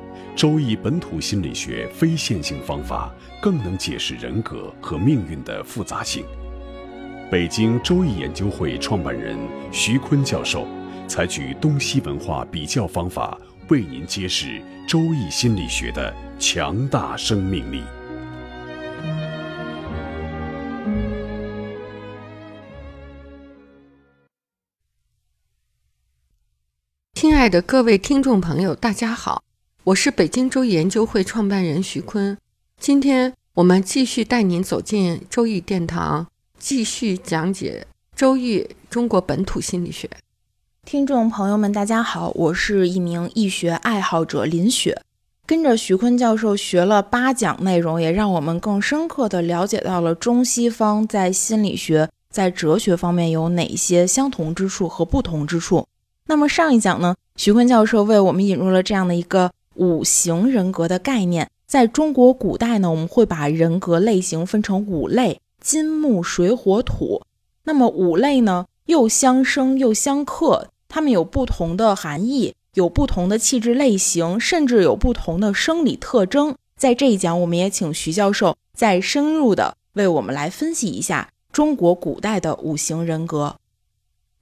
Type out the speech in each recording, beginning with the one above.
《周易》本土心理学非线性方法更能解释人格和命运的复杂性。北京周易研究会创办人徐坤教授采取东西文化比较方法，为您揭示周易心理学的强大生命力。亲爱的各位听众朋友，大家好，我是北京周易研究会创办人徐坤。今天我们继续带您走进周易殿堂，继续讲解周易中国本土心理学。听众朋友们，大家好，我是一名易学爱好者林雪。跟着徐坤教授学了八讲内容，也让我们更深刻地了解到了中西方在心理学、在哲学方面有哪些相同之处和不同之处。那么上一讲呢，徐坤教授为我们引入了这样的一个五行人格的概念。在中国古代呢，我们会把人格类型分成五类：金木水火土。那么五类呢，又相生又相克，它们有不同的含义，有不同的气质类型，甚至有不同的生理特征。在这一讲，我们也请徐教授再深入的为我们来分析一下中国古代的五行人格。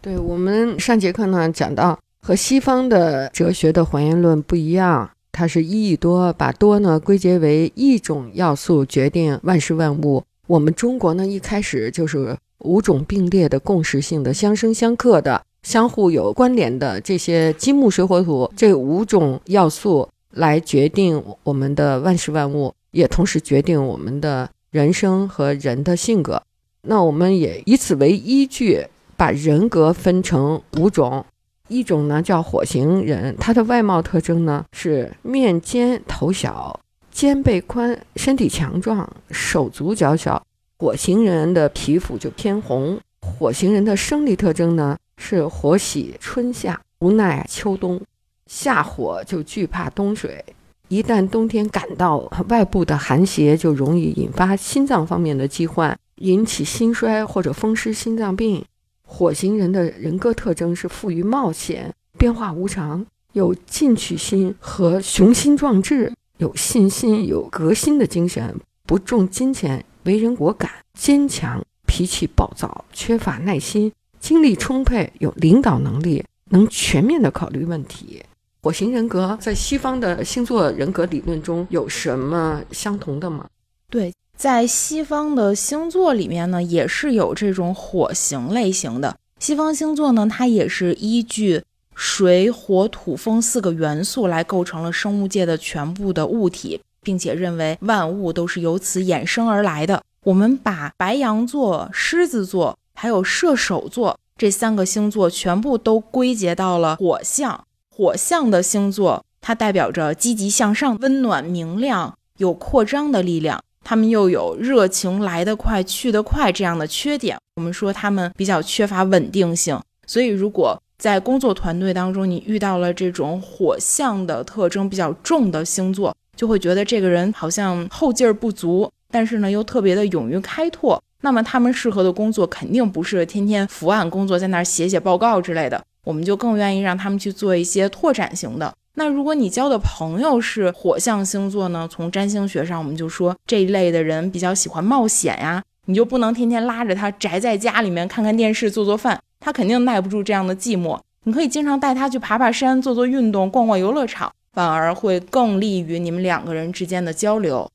对我们上节课呢讲到，和西方的哲学的还原论不一样，它是一益多，把多呢归结为一种要素决定万事万物。我们中国呢一开始就是五种并列的共识性的、相生相克的、相互有关联的这些金木水火土这五种要素来决定我们的万事万物，也同时决定我们的人生和人的性格。那我们也以此为依据。把人格分成五种，一种呢叫火型人，他的外貌特征呢是面尖头小，肩背宽，身体强壮，手足较小。火型人的皮肤就偏红。火型人的生理特征呢是火喜春夏，不耐秋冬。夏火就惧怕冬水，一旦冬天感到外部的寒邪，就容易引发心脏方面的疾患，引起心衰或者风湿心脏病。火星人的人格特征是富于冒险、变化无常、有进取心和雄心壮志，有信心、有革新的精神，不重金钱，为人果敢、坚强，脾气暴躁，缺乏耐心，精力充沛，有领导能力，能全面的考虑问题。火星人格在西方的星座人格理论中有什么相同的吗？对。在西方的星座里面呢，也是有这种火型类型的。西方星座呢，它也是依据水、火、土、风四个元素来构成了生物界的全部的物体，并且认为万物都是由此衍生而来的。我们把白羊座、狮子座还有射手座这三个星座全部都归结到了火象。火象的星座，它代表着积极向上、温暖明亮、有扩张的力量。他们又有热情来得快去得快这样的缺点，我们说他们比较缺乏稳定性。所以，如果在工作团队当中你遇到了这种火象的特征比较重的星座，就会觉得这个人好像后劲儿不足，但是呢又特别的勇于开拓。那么他们适合的工作肯定不是天天伏案工作，在那儿写写报告之类的，我们就更愿意让他们去做一些拓展型的。那如果你交的朋友是火象星座呢？从占星学上，我们就说这一类的人比较喜欢冒险呀。你就不能天天拉着他宅在家里面看看电视、做做饭，他肯定耐不住这样的寂寞。你可以经常带他去爬爬山、做做运动、逛逛游乐场，反而会更利于你们两个人之间的交流。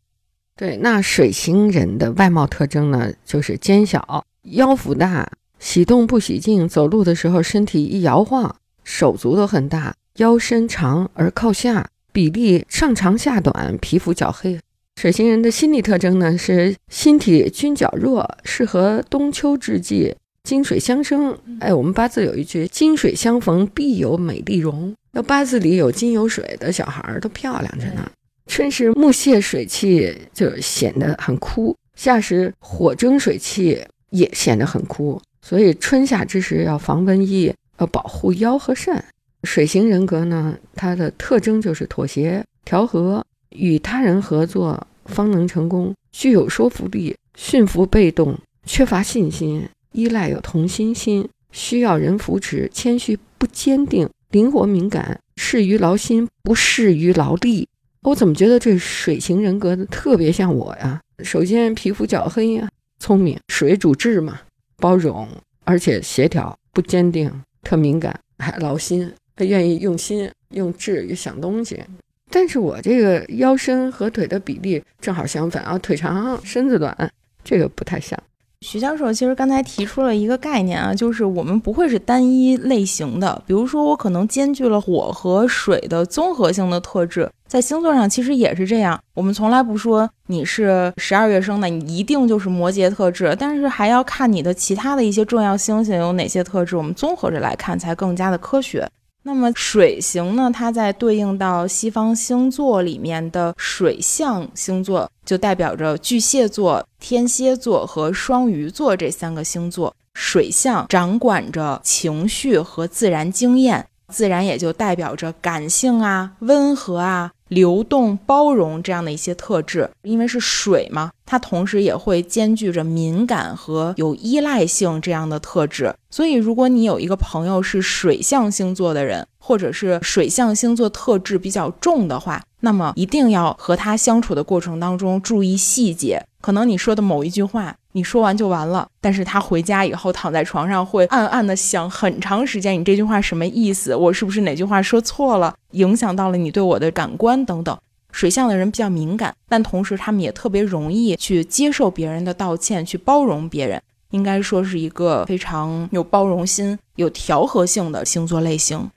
对，那水星人的外貌特征呢，就是肩小、腰腹大、喜动不喜静，走路的时候身体一摇晃，手足都很大。腰身长而靠下，比例上长下短，皮肤较黑。水星人的心理特征呢是心体均较弱，适合冬秋之际，金水相生。哎，我们八字有一句“金水相逢必有美丽容”，那八字里有金有水的小孩都漂亮着呢。春时木泄水气就显得很枯，夏时火蒸水气也显得很枯。所以春夏之时要防瘟疫，要保护腰和肾。水型人格呢，它的特征就是妥协、调和，与他人合作方能成功，具有说服力，驯服被动，缺乏信心，依赖有同心心，需要人扶持，谦虚不坚定，灵活敏感，适于劳心，不适于劳力。我怎么觉得这水型人格的特别像我呀？首先皮肤较黑呀，聪明，水主智嘛，包容，而且协调，不坚定，特敏感，还劳心。他愿意用心用智去想东西，但是我这个腰身和腿的比例正好相反啊，腿长身子短，这个不太像。徐教授其实刚才提出了一个概念啊，就是我们不会是单一类型的，比如说我可能兼具了火和水的综合性的特质，在星座上其实也是这样。我们从来不说你是十二月生的，你一定就是摩羯特质，但是还要看你的其他的一些重要星星有哪些特质，我们综合着来看才更加的科学。那么水星呢？它在对应到西方星座里面的水象星座，就代表着巨蟹座、天蝎座和双鱼座这三个星座。水象掌管着情绪和自然经验，自然也就代表着感性啊、温和啊。流动、包容这样的一些特质，因为是水嘛，它同时也会兼具着敏感和有依赖性这样的特质。所以，如果你有一个朋友是水象星座的人，或者是水象星座特质比较重的话，那么一定要和他相处的过程当中注意细节。可能你说的某一句话，你说完就完了，但是他回家以后躺在床上会暗暗的想很长时间，你这句话什么意思？我是不是哪句话说错了，影响到了你对我的感官等等。水象的人比较敏感，但同时他们也特别容易去接受别人的道歉，去包容别人，应该说是一个非常有包容心、有调和性的星座类型。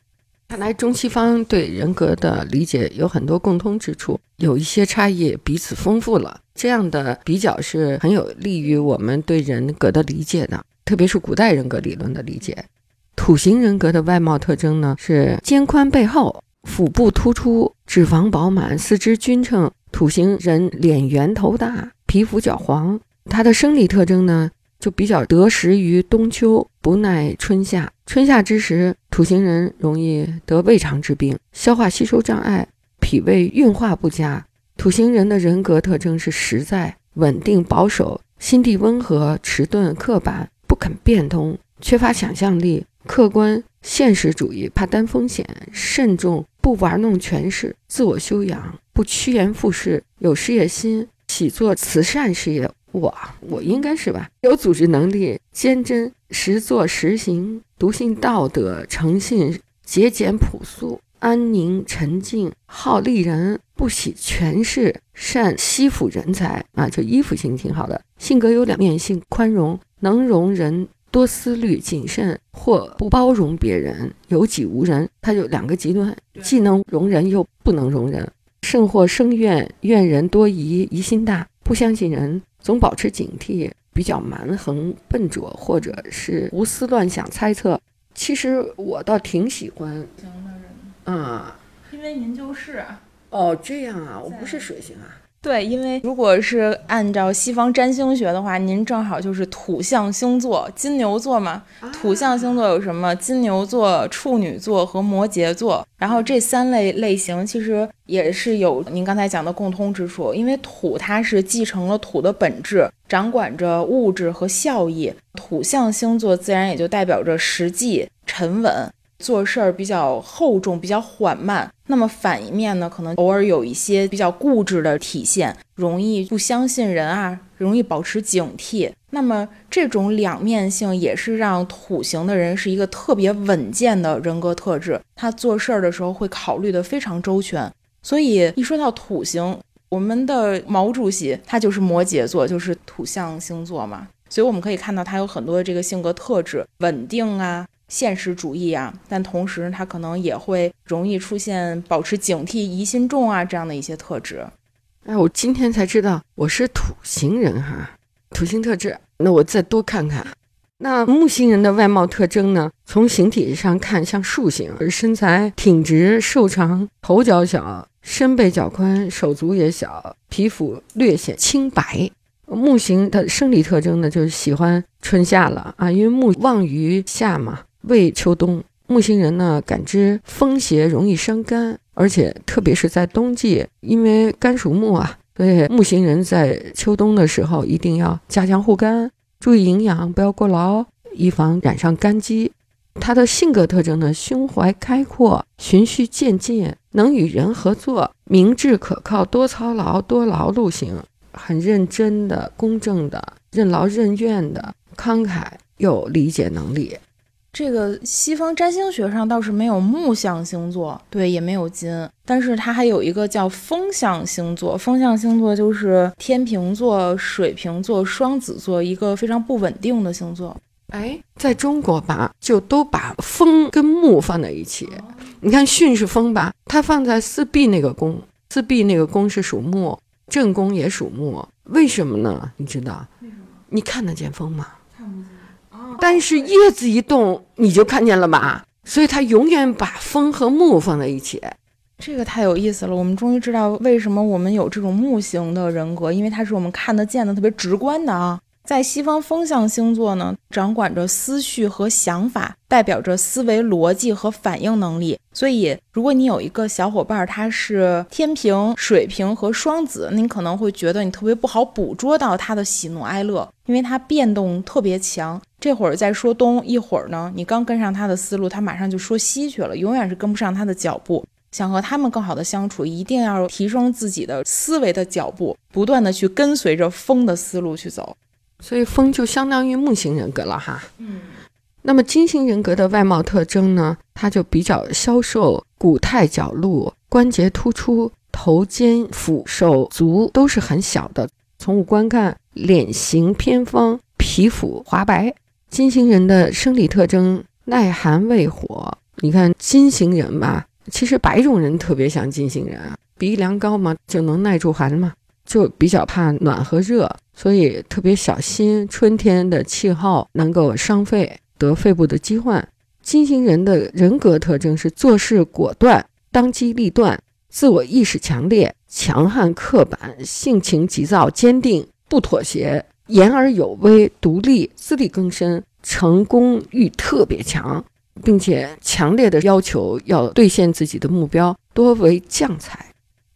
看来中西方对人格的理解有很多共通之处，有一些差异彼此丰富了。这样的比较是很有利于我们对人格的理解的，特别是古代人格理论的理解。土型人格的外貌特征呢是肩宽背厚、腹部突出、脂肪饱满、四肢均称。土型人脸圆头大、皮肤较黄。他的生理特征呢就比较得时于冬秋，不耐春夏。春夏之时，土型人容易得胃肠之病、消化吸收障碍、脾胃运化不佳。土型人的人格特征是实在、稳定、保守，心地温和、迟钝、刻板，不肯变通，缺乏想象力，客观、现实主义，怕担风险，慎重，不玩弄权势，自我修养，不趋炎附势，有事业心，喜做慈善事业。我，我应该是吧？有组织能力，坚贞，实做实行。笃信道德，诚信节俭朴素，安宁沉静，好利人，不喜权势，善吸附人才啊，就依附性挺好的。性格有两面性，宽容，能容人，多思虑，谨慎，或不包容别人，有己无人。他就两个极端，既能容人，又不能容人。甚或生怨，怨人多疑，疑心大，不相信人，总保持警惕。比较蛮横、笨拙，或者是胡思乱想、猜测。其实我倒挺喜欢型的人啊，因为您就是哦，这样啊，我不是水星啊。对，因为如果是按照西方占星学的话，您正好就是土象星座，金牛座嘛。土象星座有什么？金牛座、处女座和摩羯座。然后这三类类型其实也是有您刚才讲的共通之处，因为土它是继承了土的本质，掌管着物质和效益。土象星座自然也就代表着实际、沉稳。做事儿比较厚重，比较缓慢。那么反一面呢，可能偶尔有一些比较固执的体现，容易不相信人啊，容易保持警惕。那么这种两面性也是让土型的人是一个特别稳健的人格特质。他做事儿的时候会考虑的非常周全。所以一说到土型，我们的毛主席他就是摩羯座，就是土象星座嘛。所以我们可以看到他有很多这个性格特质，稳定啊。现实主义啊，但同时他可能也会容易出现保持警惕、疑心重啊这样的一些特质。哎，我今天才知道我是土星人哈，土星特质。那我再多看看。那木星人的外貌特征呢？从形体上看像树形，而身材挺直、瘦长，头较小，身背较宽，手足也小，皮肤略显青白。木星的生理特征呢，就是喜欢春夏了啊，因为木旺于夏嘛，为秋冬。木星人呢，感知风邪容易伤肝，而且特别是在冬季，因为肝属木啊，所以木星人在秋冬的时候一定要加强护肝，注意营养，不要过劳，以防染上肝疾。他的性格特征呢，胸怀开阔，循序渐进，能与人合作，明智可靠，多操劳多劳碌型，很认真的、公正的、任劳任怨的、慷慨有理解能力。这个西方占星学上倒是没有木象星座，对，也没有金，但是它还有一个叫风象星座。风象星座就是天平座、水瓶座、双子座，一个非常不稳定的星座。哎，在中国吧，就都把风跟木放在一起。你看巽是风吧，它放在四壁那个宫，四壁那个宫是属木，正宫也属木，为什么呢？你知道？你看得见风吗？但是叶子一动，你就看见了吧？所以它永远把风和木放在一起。这个太有意思了，我们终于知道为什么我们有这种木型的人格，因为它是我们看得见的、特别直观的啊。在西方风象星座呢，掌管着思绪和想法，代表着思维逻辑和反应能力。所以，如果你有一个小伙伴，他是天平、水瓶和双子，你可能会觉得你特别不好捕捉到他的喜怒哀乐，因为他变动特别强。这会儿在说东，一会儿呢，你刚跟上他的思路，他马上就说西去了，永远是跟不上他的脚步。想和他们更好的相处，一定要提升自己的思维的脚步，不断的去跟随着风的思路去走。所以风就相当于木型人格了哈。嗯，那么金型人格的外貌特征呢？它就比较消瘦，骨态角露，关节突出，头肩腹手足都是很小的。从五官看，脸型偏方，皮肤滑白。金型人的生理特征耐寒畏火。你看金型人吧，其实白种人特别像金型人啊，鼻梁高嘛，就能耐住寒嘛。就比较怕暖和热，所以特别小心春天的气候能够伤肺，得肺部的疾患。金星人的人格特征是做事果断、当机立断、自我意识强烈、强悍刻板、性情急躁、坚定、不妥协、言而有威、独立、自力更生、成功欲特别强，并且强烈的要求要兑现自己的目标，多为将才。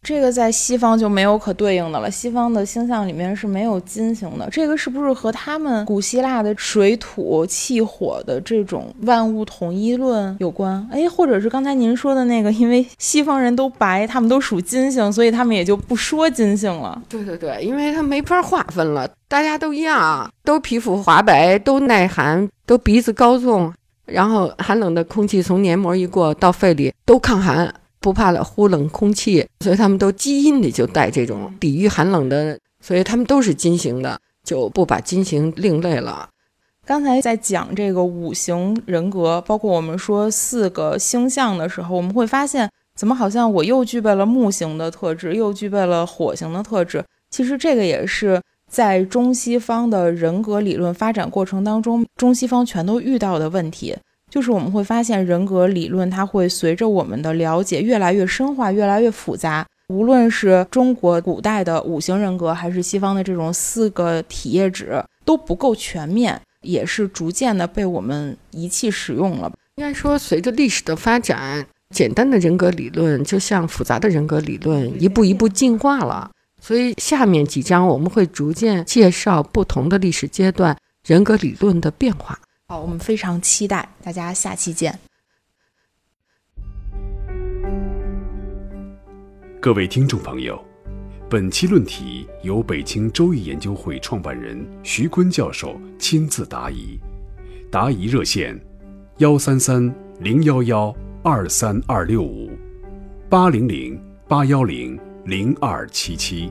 这个在西方就没有可对应的了，西方的星象里面是没有金星的。这个是不是和他们古希腊的水土气火的这种万物统一论有关？哎，或者是刚才您说的那个，因为西方人都白，他们都属金星，所以他们也就不说金星了。对对对，因为他没法划分了，大家都一样，都皮肤滑白，都耐寒，都鼻子高纵，然后寒冷的空气从黏膜一过到肺里都抗寒。不怕了呼冷空气，所以他们都基因里就带这种抵御寒冷的，所以他们都是金型的，就不把金型另类了。刚才在讲这个五行人格，包括我们说四个星象的时候，我们会发现，怎么好像我又具备了木型的特质，又具备了火型的特质？其实这个也是在中西方的人格理论发展过程当中，中西方全都遇到的问题。就是我们会发现，人格理论它会随着我们的了解越来越深化，越来越复杂。无论是中国古代的五行人格，还是西方的这种四个体液质，都不够全面，也是逐渐的被我们遗弃使用了。应该说，随着历史的发展，简单的人格理论就像复杂的人格理论一步一步进化了。所以，下面几章我们会逐渐介绍不同的历史阶段人格理论的变化。好，我们非常期待，大家下期见。各位听众朋友，本期论题由北京周易研究会创办人徐坤教授亲自答疑，答疑热线：幺三三零幺幺二三二六五八零零八幺零零二七七。